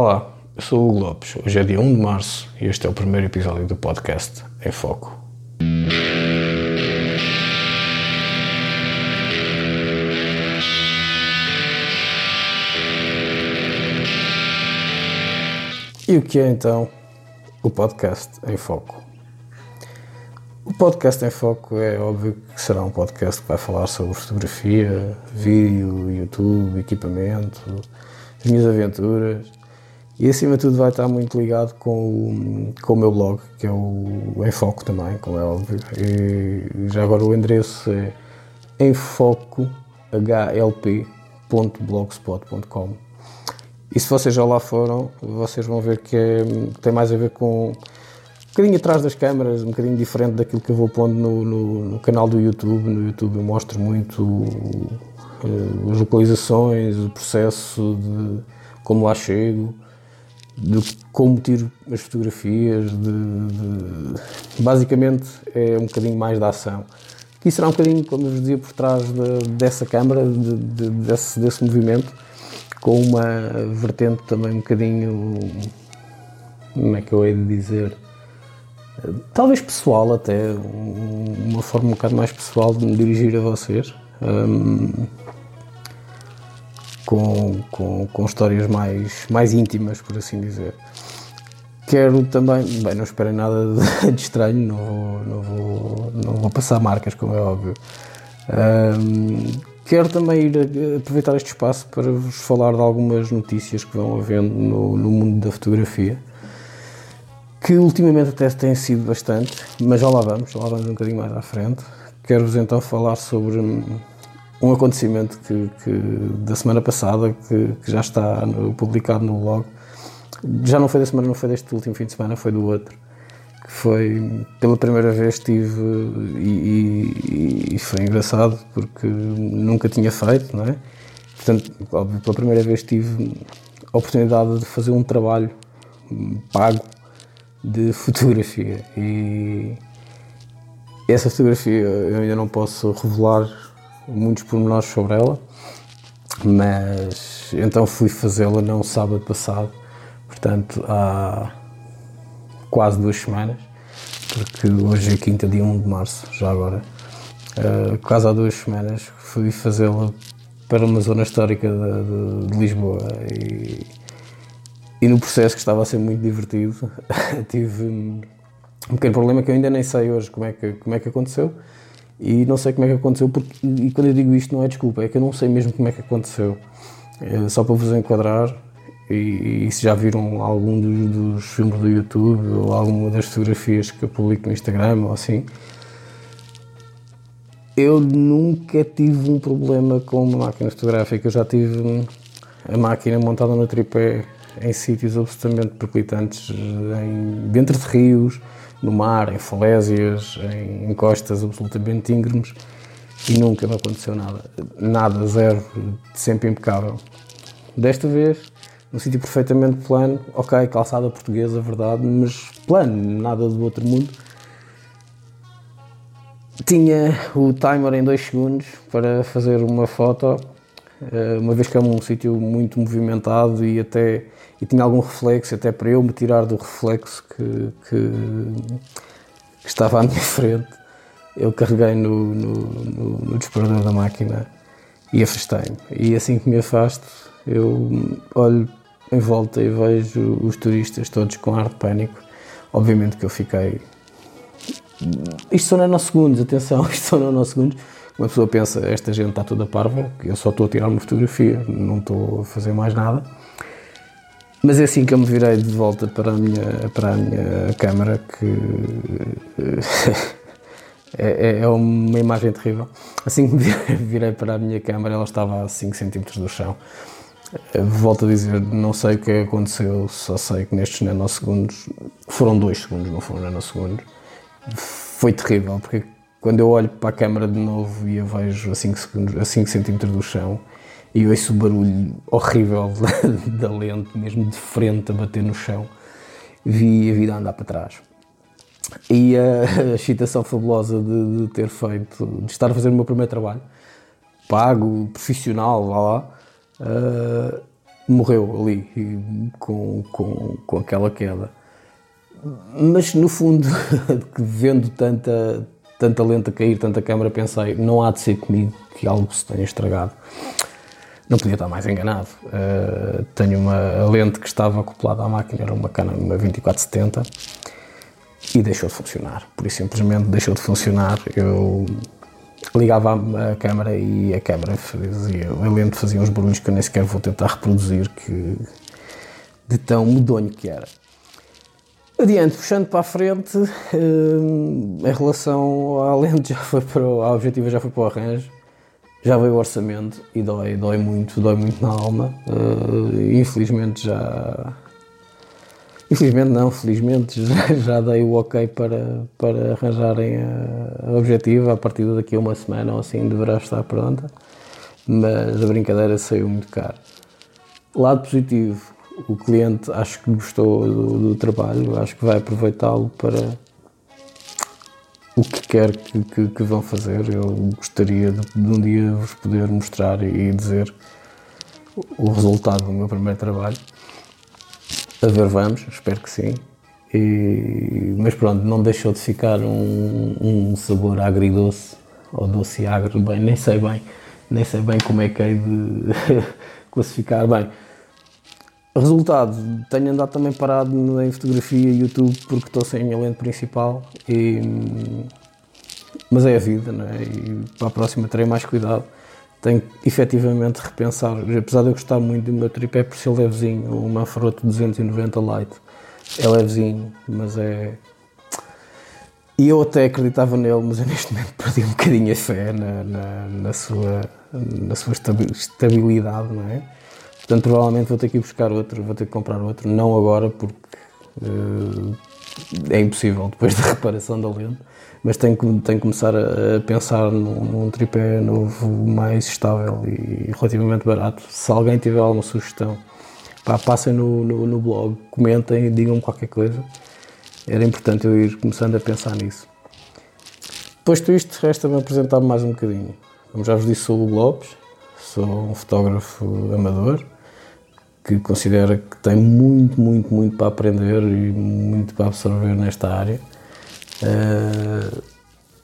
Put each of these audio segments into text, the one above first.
Olá, eu sou o Hugo Lopes. Hoje é dia 1 de março e este é o primeiro episódio do podcast Em Foco. E o que é então o podcast Em Foco? O podcast Em Foco é óbvio que será um podcast que vai falar sobre fotografia, vídeo, YouTube, equipamento, as minhas aventuras e acima de tudo vai estar muito ligado com o, com o meu blog, que é o Enfoco também, como é óbvio. E já agora o endereço é enfocohlp.blogspot.com E se vocês já lá foram, vocês vão ver que, é, tem mais a ver com um bocadinho atrás das câmaras, um bocadinho diferente daquilo que eu vou pondo no, no, no canal do YouTube. No YouTube eu mostro muito uh, as localizações, o processo de como lá chego de como tiro as fotografias, de, de, basicamente é um bocadinho mais da ação. Aqui será um bocadinho, como eu vos dizia, por trás de, dessa câmara, de, desse, desse movimento, com uma vertente também um bocadinho, como é que eu hei de dizer, talvez pessoal até, uma forma um bocado mais pessoal de me dirigir a vocês. Um, com, com, com histórias mais, mais íntimas, por assim dizer. Quero também, bem, não esperem nada de, estranho, não vou, não, vou, não vou passar marcas, como é óbvio. Um, quero também ir aproveitar este espaço para vos falar de algumas notícias que vão havendo no, no mundo da fotografia, que ultimamente até têm sido bastante, mas já lá vamos, já lá vamos um bocadinho mais à frente. Quero-vos então falar sobre um acontecimento que, que da semana passada que, que, já está no, publicado no blog. Já não foi da semana, não foi deste último fim de semana, foi do outro. Que foi pela primeira vez tive e, e, e foi engraçado porque nunca tinha feito, não é? Portanto, pela primeira vez tive a oportunidade de fazer um trabalho pago de fotografia e essa fotografia eu ainda não posso revelar muitos pormenores sobre ela, mas então fui fazê-la não sábado passado, portanto há quase duas semanas, porque hoje é quinta, dia 1 de março, já agora. Uh, quase há duas semanas fui fazê-la para uma zona histórica de, de, de Lisboa e, e, no processo que estava a ser muito divertido tive um pequeno problema que eu ainda nem sei hoje como é que, como é que aconteceu e não sei como é que aconteceu, porque, e quando eu digo isto não é desculpa, é que eu não sei mesmo como é que aconteceu. É só para vos enquadrar, e, e se já viram algum dos, dos, filmes do YouTube ou alguma das fotografias que eu publico no Instagram ou assim, eu nunca tive um problema com uma máquina fotográfica. Eu já tive a máquina montada no tripé em sítios absolutamente perclitantes, em, dentro de rios, no mar, em falésias, em encostas absolutamente íngremes e nunca me aconteceu nada. Nada, zero, sempre impecável. Desta vez, num sítio perfeitamente plano, ok, calçada portuguesa, verdade, mas plano, nada do outro mundo. Tinha o timer em 2 segundos para fazer uma foto, uma vez que é um sítio muito movimentado e até e tinha algum reflexo, até para eu me tirar do reflexo que, que, que estava à minha frente, eu carreguei no, no, no, no disparador da máquina e afastei-me. E assim que me afasto, eu olho em volta e vejo os turistas todos com ar de pânico. Obviamente que eu fiquei. Isto são nanosegundos, atenção, isto são nanosegundos. Uma pessoa pensa, esta gente está toda parva, eu só estou a tirar uma fotografia, não estou a fazer mais nada. Mas é assim que eu me virei de volta para a minha, para a minha câmara que é, é, uma imagem terrível. Assim que me virei para a minha câmara, ela estava a 5 cm do chão. Volto a dizer, não sei o que aconteceu, só sei que nestes nanosegundos, foram 2 segundos, não foram nanosegundos, foi terrível, porque quando eu olho para a câmara de novo e eu vejo a 5, segundos, a 5 cm do chão, e ouço o barulho horrível da lente, mesmo de frente a bater no chão, vi a vida andar para trás. E a excitação fabulosa de, de, ter feito, de estar a fazer o meu primeiro trabalho, pago, profissional, lá lá, uh, morreu ali com, com, com aquela queda. Mas no fundo, vendo tanta, tanta lente a cair, tanta câmera, pensei, não há de ser comigo que algo se tenha estragado. Não podia estar mais enganado. Uh, tenho uma lente que estava acoplada à máquina, era uma Canon uma 2470 e deixou de funcionar. Por isso simplesmente deixou de funcionar. Eu ligava a câmera e a câmera fazia, a lente fazia uns barulhos que eu nem sequer vou tentar reproduzir, que de tão medonho que era. Adiante, puxando para a frente, hum, em relação à lente, já foi para o, a objetiva já foi para o arranjo, já veio o orçamento e dói, dói muito, dói muito na alma. Uh, infelizmente já, Infelizmente não, felizmente já, já dei o ok para, para arranjarem a, a objetiva. A partir daqui a uma semana ou assim deverá estar pronta, mas a brincadeira saiu muito caro. Lado positivo, o cliente acho que gostou do, do trabalho, acho que vai aproveitá-lo para o que quer que, que, que, vão fazer. Eu gostaria de, de um dia vos poder mostrar e dizer o resultado do meu primeiro trabalho. A ver, vamos, espero que sim. E, mas pronto, não deixou de ficar um, um sabor agridoce ou doce agro, bem, nem sei bem, nem sei bem como é que hei de classificar bem. Resultado, tenho andado também parado em fotografia e YouTube porque estou sem a minha lente principal, e, mas é a vida, não é? E para a próxima terei mais cuidado tenho que efetivamente repensar, apesar de eu gostar muito do meu tripé por ser levezinho, o Manfrotto 290 Lite é levezinho, mas é. E eu até acreditava nele, mas eu neste momento perdi um bocadinho a fé na, na, na sua, na sua estabilidade, não é? Portanto, provavelmente vou ter que ir buscar outro, vou ter que comprar outro, não agora, porque uh, é impossível depois da reparação da lente mas tenho que, tenho que começar a, pensar num, num tripé novo mais estável e relativamente barato. Se alguém tiver alguma sugestão, pá, passem no, no, no blog, comentem, digam-me qualquer coisa. Era importante eu ir começando a pensar nisso. Posto isto, resta-me apresentar-me mais um bocadinho. Como já vos disse, sou o Lopes, sou um fotógrafo amador que considera que tem muito, muito, muito para aprender e muito para absorver nesta área. Uh,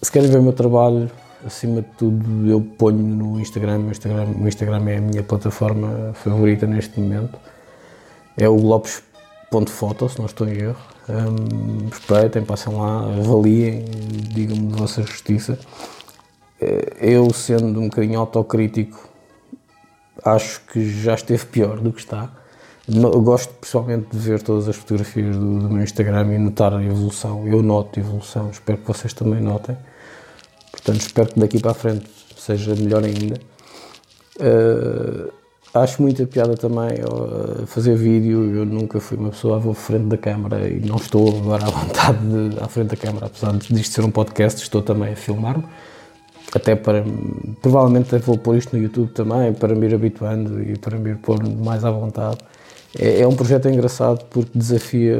se querem ver o meu trabalho, acima de tudo, eu ponho no Instagram. O Instagram, o Instagram é a minha plataforma favorita neste momento. É o lopes.foto, se não estou em erro. Um, respeitem, passem lá, avaliem, digam-me de vossa justiça. Eh, eu, sendo um bocadinho autocrítico, acho que já esteve pior do que está. Eu gosto pessoalmente de ver todas as fotografias do, do, meu Instagram e notar a evolução. Eu noto evolução, espero que vocês também notem. Portanto, espero que daqui para a frente seja melhor ainda. Uh, acho muita piada também uh, fazer vídeo. Eu nunca fui uma pessoa à frente da câmara e não estou agora à vontade de, à frente da câmara, apesar disto ser um podcast, estou também a filmar-me. Até para. Provavelmente vou pôr isto no YouTube também, para me ir habituando e para me ir pôr mais à vontade. É, é, um projeto engraçado porque desafia,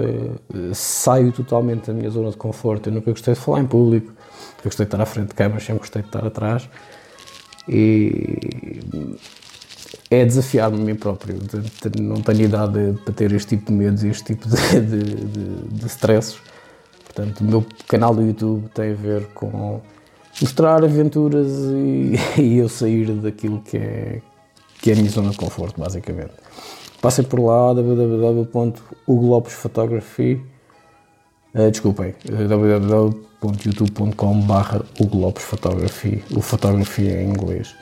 eh, saio totalmente da minha zona de conforto. Eu nunca gostei de falar em público, eu gostei de estar à frente de câmeras, sempre gostei de estar atrás. E é desafiar-me a mim próprio. Não tenho idade para ter este tipo de medos e este tipo de, de, de, de stresses. Portanto, o meu canal do YouTube tem a ver com mostrar aventuras e, e eu sair daquilo que é, que é a minha zona de conforto, basicamente. Passem por lá, www.ugolopesphotography uh, eh, desculpem, uh, www.youtube.com.br ugolopesphotography o fotografia em inglês.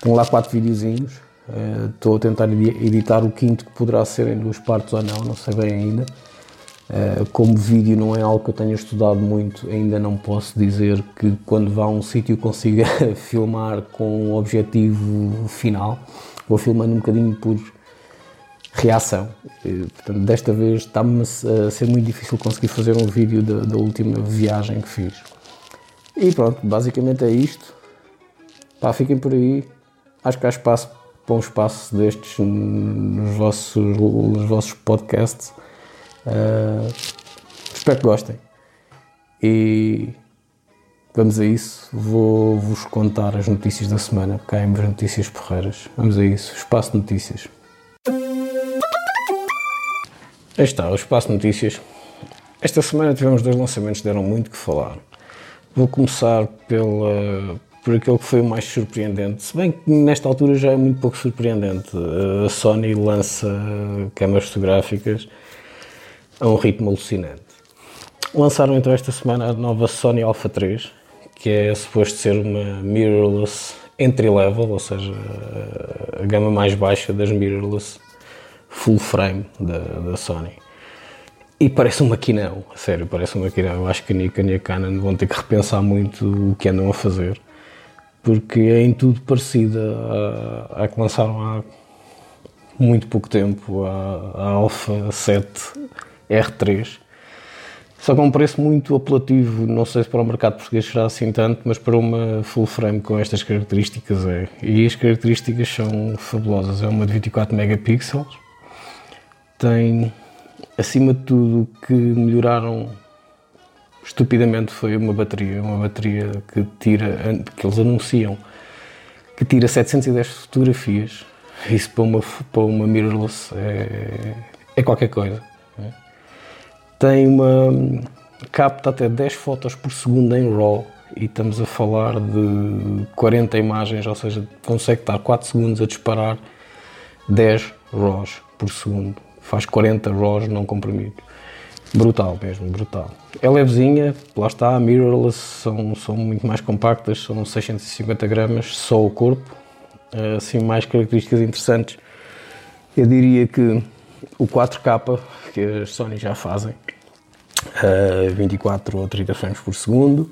Tenho lá quatro videozinhos, uh, estou a tentar editar o quinto que poderá ser em duas partes ou não, não sei bem ainda. Uh, como vídeo não é algo que eu tenha estudado muito, ainda não posso dizer que quando vá a um sítio consiga filmar com o objetivo final. Vou filmando um bocadinho por reação. Portanto, desta vez está-me a ser muito difícil conseguir fazer um vídeo da, da, última viagem que fiz. E pronto, basicamente é isto. Pá, fiquem por aí. Acho que há espaço para um espaço destes nos vossos, nos vossos podcasts. Uh, espero que gostem. E vamos a isso. Vou-vos contar as notícias da semana, porque há notícias porreiras. Vamos a isso. Espaço notícias. Aí está, o Espaço Notícias. Esta semana tivemos dois lançamentos que deram muito que falar. Vou começar pela, por aquele que foi o mais surpreendente, se bem que nesta altura já é muito pouco surpreendente. A Sony lança câmaras fotográficas a um ritmo alucinante. Lançaram então esta semana a nova Sony Alpha 3, que é suposto ser uma mirrorless entry level, ou seja, a gama mais baixa das mirrorless full frame da, da Sony. E parece um maquinão, sério, parece um maquinão. Eu acho que a Nikon e a Canon vão ter que repensar muito o que andam a fazer, porque é em tudo parecida à, que lançaram há muito pouco tempo, a Alpha 7 R3. Só com um preço muito apelativo, não sei se para o mercado português será assim tanto, mas para uma full frame com estas características é. E as características são fabulosas. É uma de 24 megapixels, tem, acima de tudo, que melhoraram estupidamente foi uma bateria, uma bateria que tira, que eles anunciam, que tira 710 fotografias. Isso para uma, para uma mirrorless é, é qualquer coisa. É. Tem uma capta até 10 fotos por segundo em RAW e estamos a falar de 40 imagens, ou seja, consegue estar 4 segundos a disparar 10 RAWs por segundo faz 40 RAWs não comprimidos. Brutal mesmo, brutal. É levezinha, lá está, mirrorless, são, são muito mais compactas, são 650 gramas, só o corpo. Eh, assim, mais características interessantes. Eu diria que o 4K, que as Sony já fazem, 24 ou 30 frames por segundo,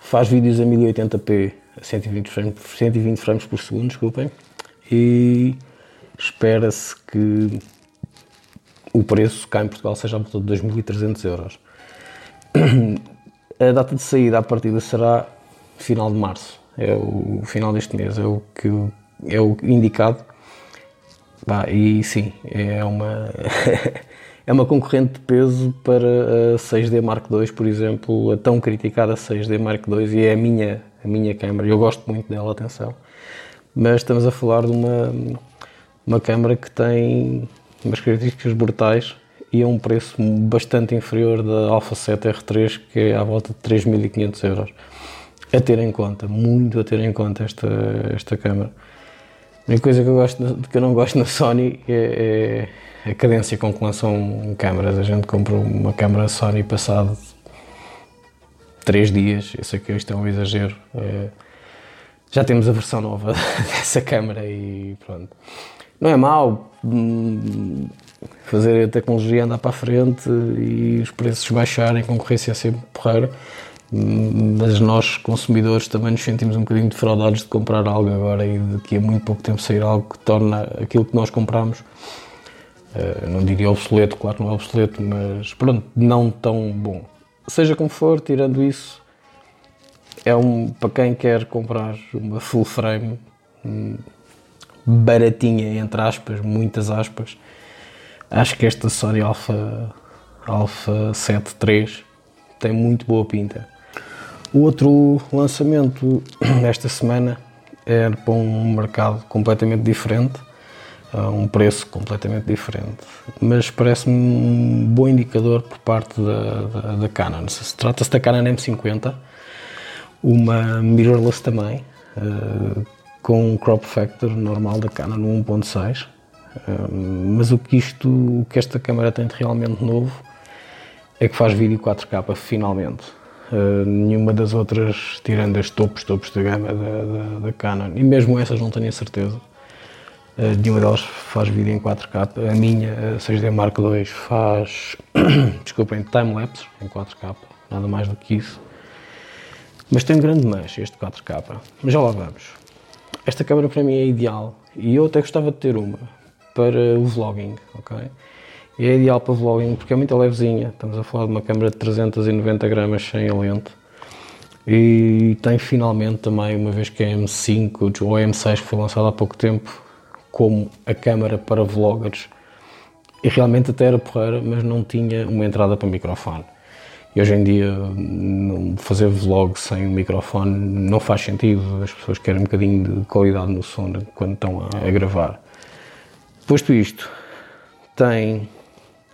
faz vídeos a 1080p a 120 frames, 120 frames por segundo, desculpem, e espera-se que o preço cá em Portugal seja à volta de 2.300 euros. A data de saída à partida será final de março, é o final deste mês, é o que é o indicado. Bah, e sim, é uma é uma concorrente de peso para a 6D Mark II, por exemplo, a tão criticada 6D Mark II e é a minha a minha câmera. Eu gosto muito dela, atenção. Mas estamos a falar de uma uma câmera que tem umas características brutais e a um preço bastante inferior da Alpha 7 R3, que é à volta de 3.500 euros. A ter em conta, muito a ter em conta esta, esta câmera. A única coisa que eu, gosto, que eu não gosto na Sony é, é a cadência com que lançam câmaras. A gente compra uma câmera Sony passado 3 dias, eu sei que isto é um exagero. É, já temos a versão nova dessa câmera e pronto. Não é mau, Hum, fazer a tecnologia andar para a frente e os preços baixarem, a concorrência é sempre porreira, hum, mas nós consumidores também nos sentimos um bocadinho defraudados de comprar algo agora e daqui a muito pouco tempo sair algo que torna aquilo que nós compramos, eh, não diria obsoleto, claro não é obsoleto, mas pronto, não tão bom. Seja como for, tirando isso, é um para quem quer comprar uma full frame hum, baratinha, entre aspas, muitas aspas. Acho que esta Sony Alpha, Alpha 7 III tem muito boa pinta. O outro lançamento esta semana é para um mercado completamente diferente, a um preço completamente diferente, mas parece-me um bom indicador por parte da, da, da Canon. Se trata-se da Canon M50, uma mirrorless também, uh, com um crop factor normal da Canon 1.6. mas o que isto, o que esta câmera tem de realmente novo é que faz vídeo 4K finalmente. Uh, nenhuma das outras, tirando as topos, topos da gama da, da, da Canon, e mesmo essas não tenho a certeza, uh, nenhuma delas faz vídeo em 4K. A minha, a 6D Mark II, faz, desculpem, time-lapse em 4K, nada mais do que isso. Mas tem um grande mas este 4K. Mas já lá vamos. Esta câmera para mim é ideal e eu até gostava de ter uma para o vlogging, ok? E é ideal para vlogging porque é muito levezinha, estamos a falar de uma câmera de 390 gramas sem a lente e tem finalmente também, uma vez que é M5 ou M6 que foi lançada há pouco tempo, como a câmera para vloggers e realmente até era porreira, mas não tinha uma entrada para microfone. E hoje em dia fazer vlog sem um microfone não faz sentido, as pessoas querem um bocadinho de qualidade no som quando estão a, a gravar. Posto isto, tem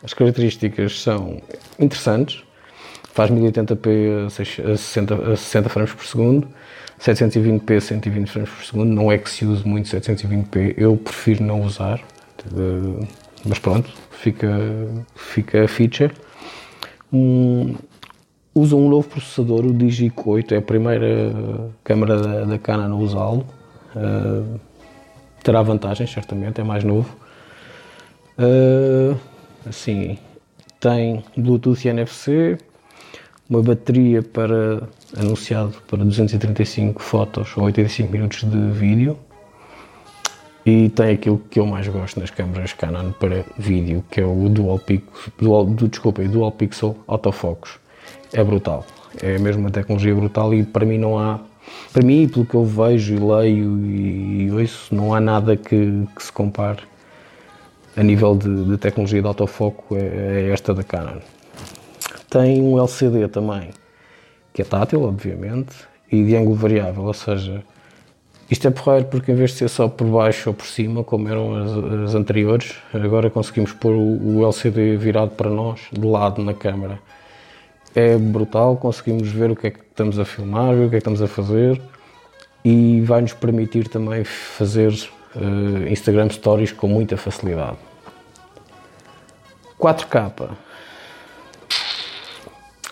As características são interessantes, faz 1080p a 60, a 60 frames por segundo, 720p 120 frames por segundo, não é que se use muito 720p, eu prefiro não usar, mas pronto, fica, fica a feature. Um, usa um novo processador, o Digic 8, é a primeira câmera da, da Canon a usá-lo. Uh, terá vantagens, certamente, é mais novo. Uh, assim, tem Bluetooth e NFC, uma bateria para anunciado para 235 fotos ou 85 minutos de vídeo e tem aquilo que eu mais gosto nas câmaras Canon para vídeo, que é o Dual Pixel, Dual, desculpa, Dual Pixel Autofocus. É brutal, é mesmo uma tecnologia brutal e para mim não há, para mim, pelo que eu vejo e leio e, e ouço, não há nada que, que se compare a nível de, de tecnologia de autofoco é, é esta da Canon. Tem um LCD também, que é tátil, obviamente, e de ângulo variável, ou seja, isto é porreiro porque em vez de ser só por baixo ou por cima, como eram as, as anteriores, agora conseguimos pôr o, o, LCD virado para nós, de lado na câmera. É brutal, conseguimos ver o que é que estamos a filmar, ver o que é que estamos a fazer e vai nos permitir também fazer uh, Instagram Stories com muita facilidade. 4K.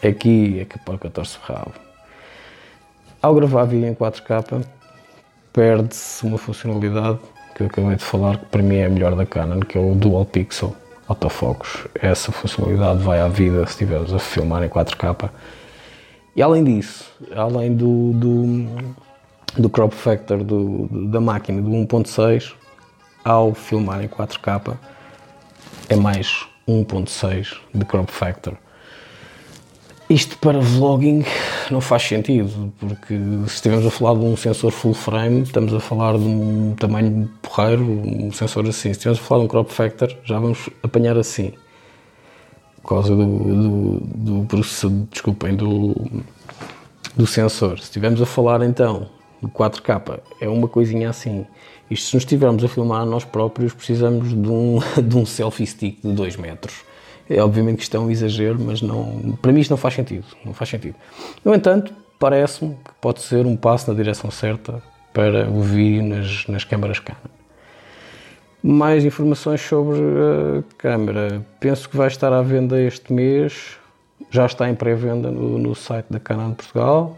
Aqui é que a porca torce o rabo. Ao gravar vídeo em 4K, perde-se uma funcionalidade que eu acabei de falar, que para mim é a melhor da Canon, que é o Dual Pixel Autofocus. Essa funcionalidade vai à vida se estivermos a filmar em 4K. E além disso, além do, do, do crop factor do, da máquina do 1.6, ao filmar em 4K, é mais 1.6 de crop factor. Isto para vlogging não faz sentido, porque se estivermos a falar de um sensor full frame, estamos a falar de um tamanho porreiro, um sensor assim. Se estivermos a falar de um crop factor, já vamos apanhar assim. Por causa do, do, do desculpem, do, do sensor. Se estivermos a falar então de 4K, é uma coisinha assim. Isto se nos estivermos a filmar nós próprios, precisamos de um, de um selfie stick de 2 metros é obviamente que isto é um exagero, mas não, para mim isto não faz sentido. Não faz sentido. No entanto, parece-me que pode ser um passo na direção certa para o vídeo nas, nas câmaras Canon. Mais informações sobre a câmera. Penso que vai estar à venda este mês. Já está em pré-venda no, no site da Canon de Portugal.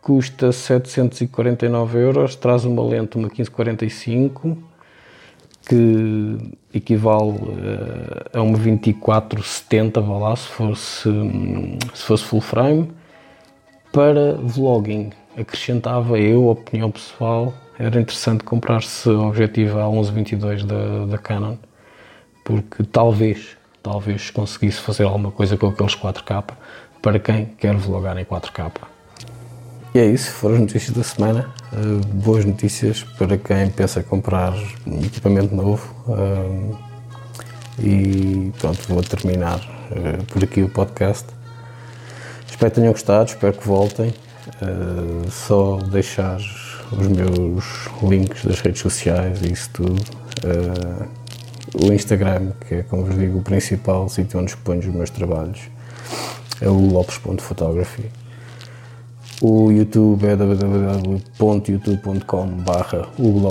Custa 749 euros. Traz uma lente, uma 1545 que equivale uh, a uma 2470, vá lá, se fosse, se fosse full frame. Para vlogging, acrescentava eu, opinião pessoal, era interessante comprar-se o objetivo A1122 da, da Canon, porque talvez, talvez conseguisse fazer alguma coisa com aqueles 4K para quem quer vlogar em 4K. E é isso, foram as notícias da semana. Uh, boas notícias para quem pensa comprar equipamento novo. Uh, e pronto, vou terminar uh, por aqui o podcast. Espero que tenham gostado, espero que voltem. só deixar os meus links das redes sociais e isso tudo. o Instagram, que é, como vos digo, o principal sítio onde exponho os meus trabalhos, é o lopes.photography o YouTube é www.youtube.com barra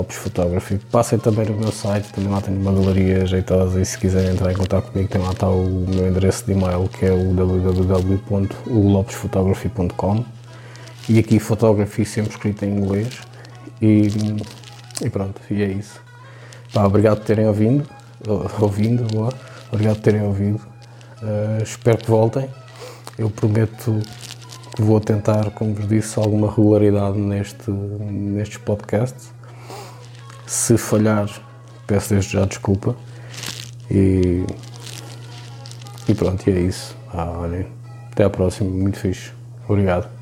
Photography. Passem também no meu site, também lá tenho uma galeria jeitosa e se quiserem entrar em contato comigo tem lá está o meu endereço de e-mail que é o e aqui photography sempre escrito em inglês e, e pronto, e é isso. Pá, obrigado por terem ouvido, ouvindo, boa. obrigado por terem ouvido. Uh, espero que voltem. Eu prometo vou tentar, como vos disse, alguma regularidade neste, nestes podcasts. Se falhar, peço desde já desculpa. E, e pronto, e é isso. Ah, olhem, até à próxima, muito fixe. Obrigado.